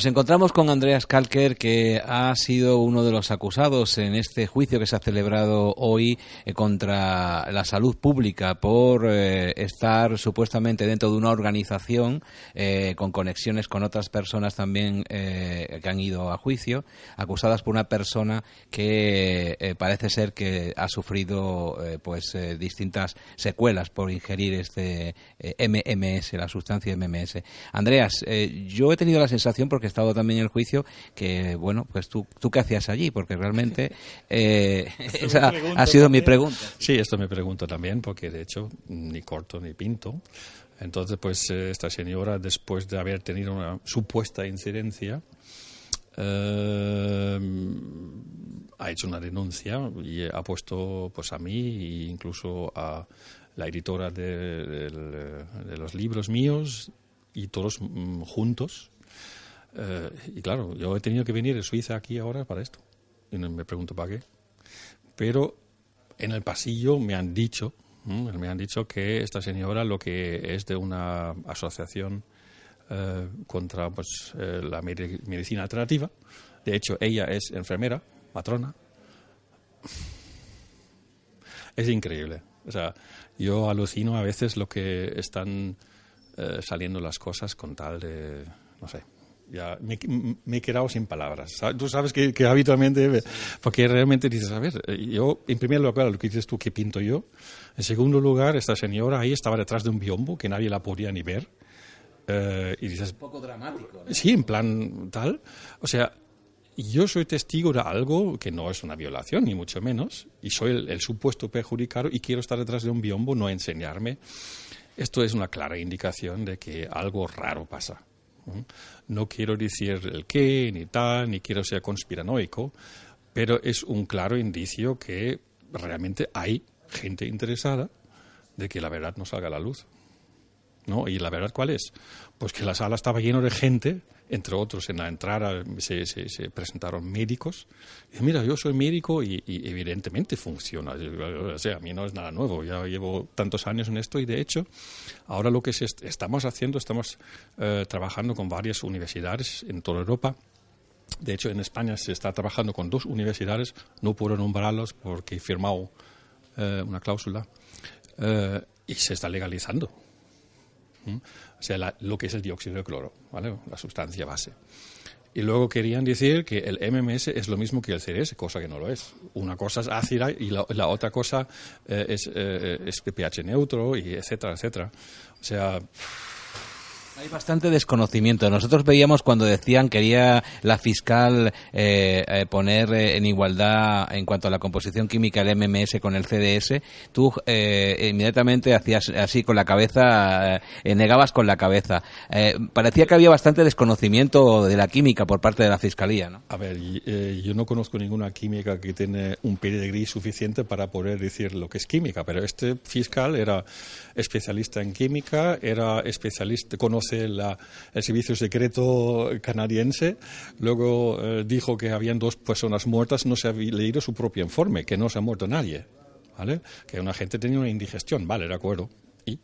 Nos encontramos con Andreas Kalker, que ha sido uno de los acusados en este juicio que se ha celebrado hoy eh, contra la salud pública por eh, estar supuestamente dentro de una organización eh, con conexiones con otras personas también que han ido a juicio, acusadas por una persona que parece ser que ha sufrido pues distintas secuelas por ingerir este MMS, la sustancia MMS. Andreas, yo he tenido la sensación porque estado también en el juicio, que bueno, pues tú, tú qué hacías allí, porque realmente eh, esa ha sido mi pregunta. Sí, esto me pregunto también, porque de hecho ni corto ni pinto. Entonces, pues eh, esta señora, después de haber tenido una supuesta incidencia, eh, ha hecho una denuncia y ha puesto pues a mí e incluso a la editora de, de los libros míos y todos mm, juntos eh, y claro, yo he tenido que venir de Suiza aquí ahora para esto. Y me pregunto para qué. Pero en el pasillo me han dicho, me han dicho que esta señora lo que es de una asociación eh, contra pues, eh, la medicina alternativa. De hecho, ella es enfermera, matrona. Es increíble. O sea, yo alucino a veces lo que están saliendo las cosas con tal de, no sé, ya me, he quedado sin palabras. Tú sabes que, habitualmente, porque realmente dices, a ver, eh, yo, en primer lugar, lo que dices tú, ¿qué pinto yo? En segundo lugar, esta señora ahí estaba detrás de un biombo que nadie la podía ni ver. Eh, y dices, un poco dramático. Sí, en plan tal. O sea, yo soy testigo de algo que no es una violación, ni mucho menos, y soy el, el supuesto perjudicado y quiero estar detrás de un biombo, no enseñarme. Esto es una clara indicación de que algo raro pasa. No quiero decir el qué, ni tal, ni quiero ser conspiranoico, pero es un claro indicio que realmente hay gente interesada de que la verdad no salga a la luz. ¿No? ¿Y la verdad cuál es? Pues que la sala estaba llena de gente, entre otros en la entrada se, se, presentaron médicos. Y mira, yo soy médico y, evidentemente funciona. O sea, a mí no es nada nuevo, ya llevo tantos años en esto y de hecho ahora lo que estamos haciendo, estamos eh, trabajando con varias universidades en toda Europa. De hecho, en España se está trabajando con dos universidades, no puedo nombrarlos porque he firmado eh, una cláusula, eh, y se está legalizando o sea, lo que es el dióxido de cloro, ¿vale? la sustancia base. Y luego querían decir que el MMS es lo mismo que el CDS, cosa que no lo es. Una cosa es ácida y la, otra cosa eh, es, eh, es pH neutro, y etcétera, etcétera. O sea, hay bastante desconocimiento. Nosotros veíamos cuando decían quería la fiscal eh, eh, poner eh, en igualdad en cuanto a la composición química el MMS con el CDS, tú inmediatamente hacías así con la cabeza, negabas con la cabeza. parecía que había bastante desconocimiento de la química por parte de la fiscalía, ¿no? A ver, yo no conozco ninguna química que tiene un pedigrí suficiente para poder decir lo que es química, pero este fiscal era especialista en química, era especialista, conoce el servicio secreto canadiense, luego eh, dijo que habían dos personas muertas, no se había leído su propio informe, que no se ha muerto nadie, ¿vale? Que una gente tenía una indigestión, vale, de acuerdo. ¿Y?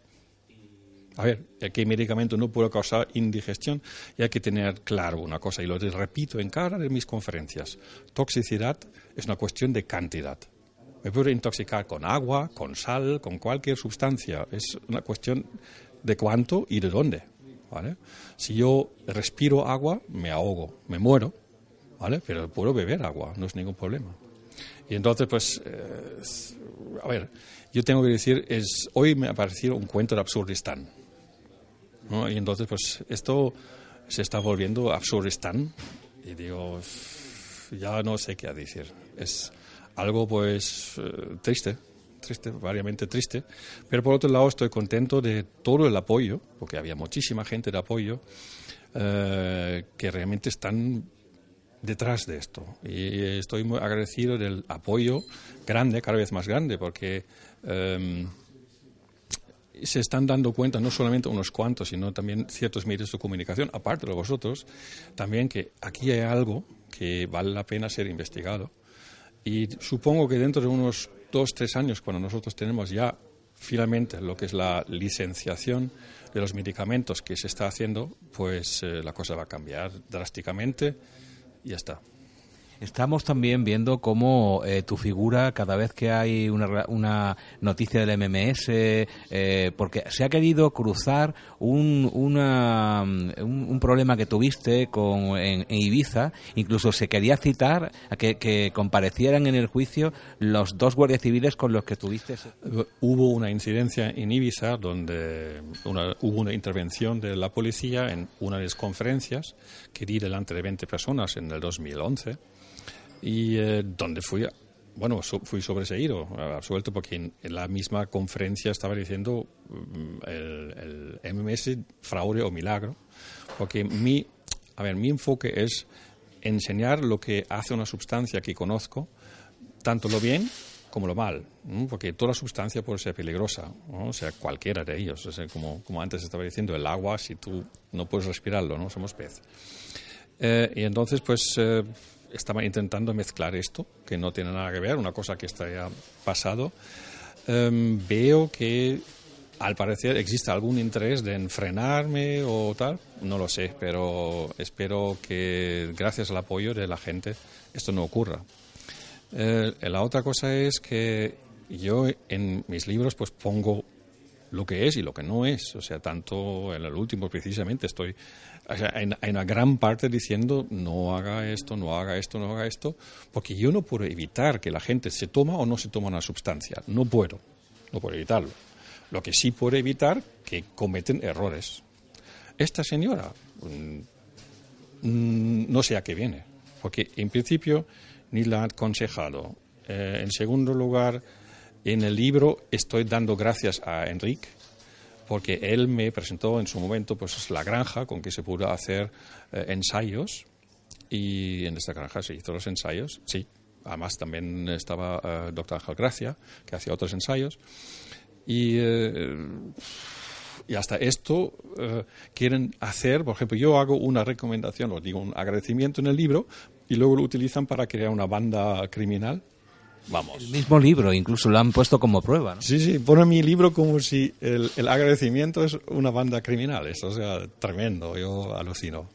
A ver, ¿qué medicamento no puede causar indigestión? Y hay que tener claro una cosa, y lo repito en cada de mis conferencias. Toxicidad es una cuestión de cantidad. Me puedo intoxicar con agua, con sal, con cualquier sustancia. Es una cuestión de cuánto y de dónde. ¿Vale? Si yo respiro agua, me ahogo, me muero, ¿vale? pero puedo beber agua, no es ningún problema. Y entonces, pues, eh, a ver, yo tengo que decir, es, hoy me ha parecido un cuento de Absurdistán. Y entonces, pues, esto se está volviendo Absurdistán. Y digo, ya no sé qué decir. Es algo, pues, eh, triste, triste, variamente triste. Pero por otro lado, estoy contento de todo el apoyo, porque había muchísima gente de apoyo eh, que realmente están detrás de esto. Y estoy muy agradecido del apoyo grande, cada vez más grande, porque em, se están dando cuenta no solamente unos cuantos, sino también ciertos medios de comunicación, aparte de vosotros, también que aquí hay algo que vale la pena ser investigado. Y supongo que dentro de unos dos, tres años, cuando nosotros tenemos ya finalmente lo que es la licenciación de los medicamentos que se está haciendo, pues eh, la cosa va a cambiar drásticamente y ya está. Estamos también viendo cómo eh, tu figura, cada vez que hay una, una noticia del MMS, eh, porque se ha querido cruzar un, una, un, problema que tuviste con, en, Ibiza, incluso se quería citar a que, comparecieran en el juicio los dos guardias civiles con los que tuviste. Hubo una incidencia en Ibiza donde hubo una intervención de la policía en una de las conferencias que di delante de 20 personas en el 2011 y eh, donde fui, bueno, fui sobreseído, absuelto, porque en, la misma conferencia estaba diciendo mm, el, el, MMS fraude o milagro, porque mi, a ver, mi enfoque es enseñar lo que hace una sustancia que conozco, tanto lo bien como lo mal, porque toda sustancia puede ser peligrosa, o sea, cualquiera de ellos, como, como antes estaba diciendo, el agua, si tú no puedes respirarlo, no somos pez. Eh, y entonces, pues, eh, estaba intentando mezclar esto, que no tiene nada que ver, una cosa que está ya pasado. Em, veo que al parecer existe algún interés de enfrenarme o tal, no lo sé, pero espero que gracias al apoyo de la gente esto no ocurra. Eh, la otra cosa es que yo en mis libros pues pongo lo que es y lo que no es, o sea, tanto en el último precisamente estoy hay, una gran parte diciendo no haga esto, no haga esto, no haga esto, porque yo no puedo evitar que la gente se toma o no se toma una sustancia. No puedo, no puedo evitarlo. Lo que sí puedo evitar que cometen errores. Esta señora mm, mm, no sé a qué viene, porque en principio ni la ha aconsejado. Eh, en segundo lugar, en el libro estoy dando gracias a Enrique porque él me presentó en su momento pues la granja con que se pudo hacer eh, ensayos y en esta granja se hizo los ensayos, sí. Además también estaba eh, doctor Ángel Gracia, que hacía otros ensayos. Y, eh, y hasta esto quieren hacer, por ejemplo, yo hago una recomendación, os digo un agradecimiento en el libro, y luego lo utilizan para crear una banda criminal Vamos. El mismo libro, incluso lo han puesto como prueba. ¿no? Sí, sí, pone mi libro como si el, agradecimiento es una banda criminal. Eso, sea, tremendo, yo alucino.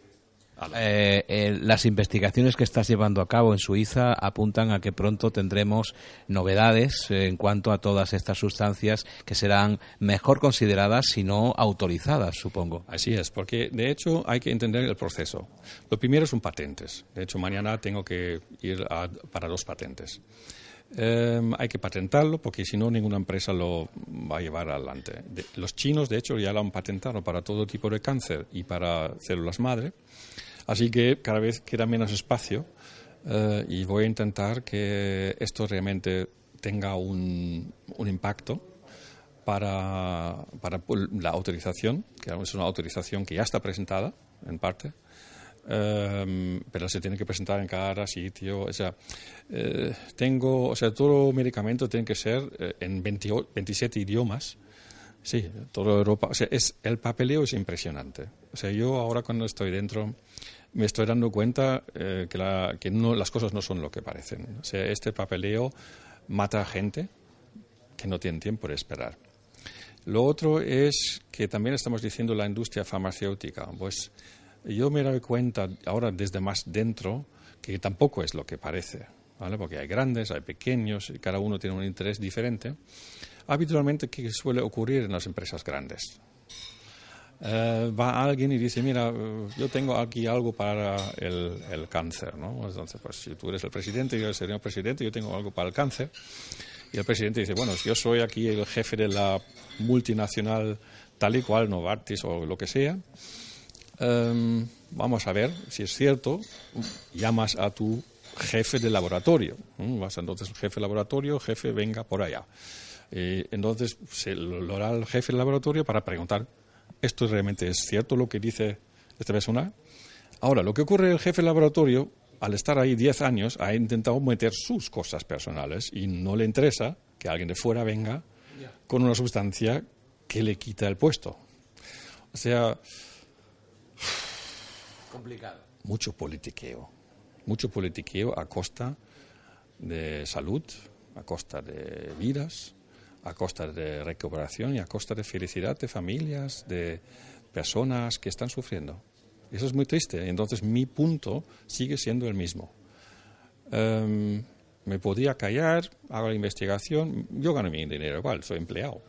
Eh, eh, las investigaciones que estás llevando a cabo en Suiza apuntan a que pronto tendremos novedades en cuanto a todas estas sustancias que serán mejor consideradas, si no autorizadas, supongo. Así es, porque de hecho hay que entender el proceso. Lo primero son patentes. De hecho, mañana tengo que ir para dos patentes. Em, hay que patentarlo porque si no ninguna empresa lo va a llevar adelante. los chinos, de hecho, ya lo han patentado para todo tipo de cáncer y para células madre, así que cada vez queda menos espacio eh, y voy a intentar que esto realmente tenga un, un impacto para, para la autorización, que es una autorización que ya está presentada en parte, Em, pero se tiene que presentar en cada sitio. O sea, eh, tengo, o sea, todo medicamento tiene que ser eh, en 27 idiomas. Sí, toda Europa. O sea, es, el papeleo es impresionante. O sea, yo ahora cuando estoy dentro me estoy dando cuenta eh, que, la, que no, las cosas no son lo que parecen. O sea, este papeleo mata a gente que no tiene tiempo de esperar. Lo otro es que también estamos diciendo la industria farmacéutica. Pues yo me doy cuenta ahora desde más dentro que tampoco es lo que parece, ¿vale? Porque hay grandes, hay pequeños y cada uno tiene un interés diferente. Habitualmente, ¿qué suele ocurrir en las empresas grandes? Eh, va alguien y dice, mira, eh, yo tengo aquí algo para el, el, cáncer, ¿no? Entonces, pues si tú eres el presidente, yo sería el presidente, yo tengo algo para el cáncer. Y el presidente dice, bueno, yo soy aquí el jefe de la multinacional tal y cual, Novartis o lo que sea. Um, vamos a ver si es cierto. Llamas a tu jefe de laboratorio. Vas entonces el jefe de laboratorio, jefe, venga por allá. Eh, entonces se lo hará el jefe del laboratorio para preguntar, ¿esto realmente es cierto lo que dice esta persona? Ahora, lo que ocurre el jefe del laboratorio, al estar ahí 10 años, ha intentado meter sus cosas personales y no le interesa que alguien de fuera venga con una sustancia que le quita el puesto. O sea... Complicado. Mucho politiqueo. Mucho politiqueo a costa de salud, a costa de vidas, a costa de recuperación y a costa de felicidad de familias, de personas que están sufriendo. Eso es muy triste. Entonces mi punto sigue siendo el mismo. Um, me podría callar, hago la investigación, yo gano mi dinero igual, soy empleado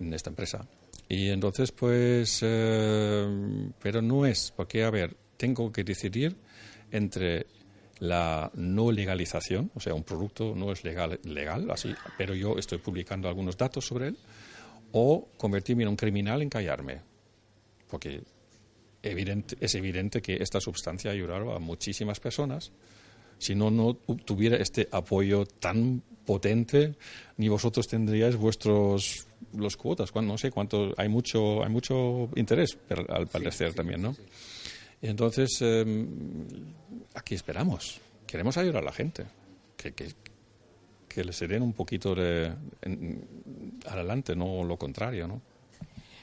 en esta empresa. Y entonces, pues, eh, pero no es, porque, a ver, tengo que decidir entre la no legalización, o sea, un producto no es legal, legal así, pero yo estoy publicando algunos datos sobre él, o convertirme en un criminal en callarme, porque evidente, es evidente que esta sustancia ha ayudado a muchísimas personas si no, no tuviera este apoyo tan potente, ni vosotros tendríais vuestros los cuotas. No sé cuánto, hay mucho, hay mucho interés, al parecer también, ¿no? Entonces, em, aquí esperamos. Queremos ayudar a la gente. Que, que, que les den un poquito de, adelante, no lo contrario, ¿no?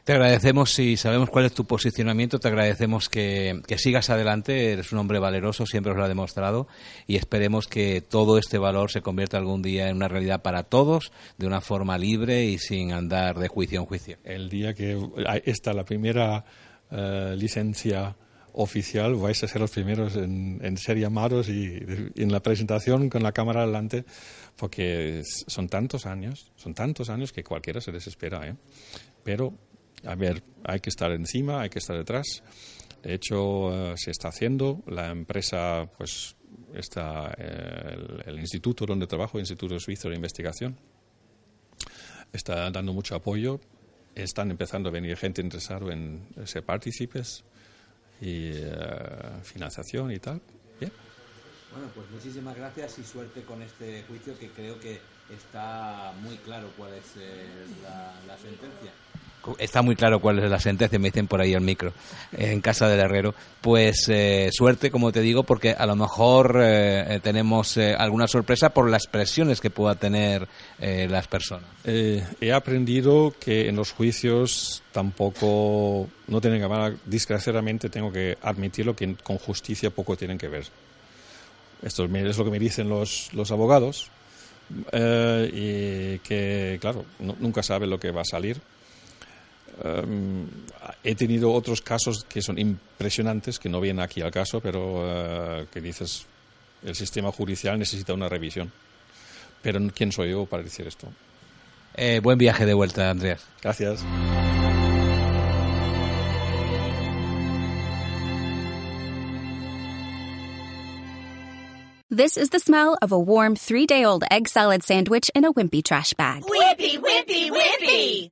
Te agradecemos, si sabemos cuál es tu posicionamiento, te agradecemos que, sigas adelante, eres un hombre valeroso, siempre os lo ha demostrado, y esperemos que todo este valor se convierta algún día en una realidad para todos, de una forma libre y sin andar de juicio en juicio. El día que está la primera eh, licencia oficial, vais a ser los primeros en, ser llamados y, en la presentación con la cámara delante, porque son tantos años, son tantos años que cualquiera se desespera, ¿eh? Pero a ver, hay que estar encima, hay que estar detrás. De hecho, eh, se está haciendo. La empresa, pues, está eh, el, instituto donde trabajo, el Instituto Suizo de Investigación, está dando mucho apoyo. Están empezando a venir gente interesada en ser partícipes y eh, financiación y tal. Bien. Bueno, pues muchísimas gracias y suerte con este juicio que creo que está muy claro cuál es la sentencia está muy claro cuál es la sentencia, me dicen por ahí el micro, en casa del herrero. Pues eh, suerte, como te digo, porque a lo mejor eh, tenemos eh, alguna sorpresa por las presiones que pueda tener las personas. he aprendido que en los juicios tampoco, no tienen que ver, desgraciadamente tengo que admitirlo, que con justicia poco tienen que ver. Esto es lo que me dicen los, los abogados. y que, claro, nunca sabe lo que va a salir Em, he tenido otros casos que son impresionantes, que no vienen aquí al caso, pero eh, que dices, el sistema judicial necesita una revisión. Pero ¿quién soy yo para decir esto? Eh, buen viaje de vuelta, Andreas. Gracias. This is the smell of a warm three-day-old egg salad sandwich in a wimpy trash bag. Wimpy, wimpy, wimpy!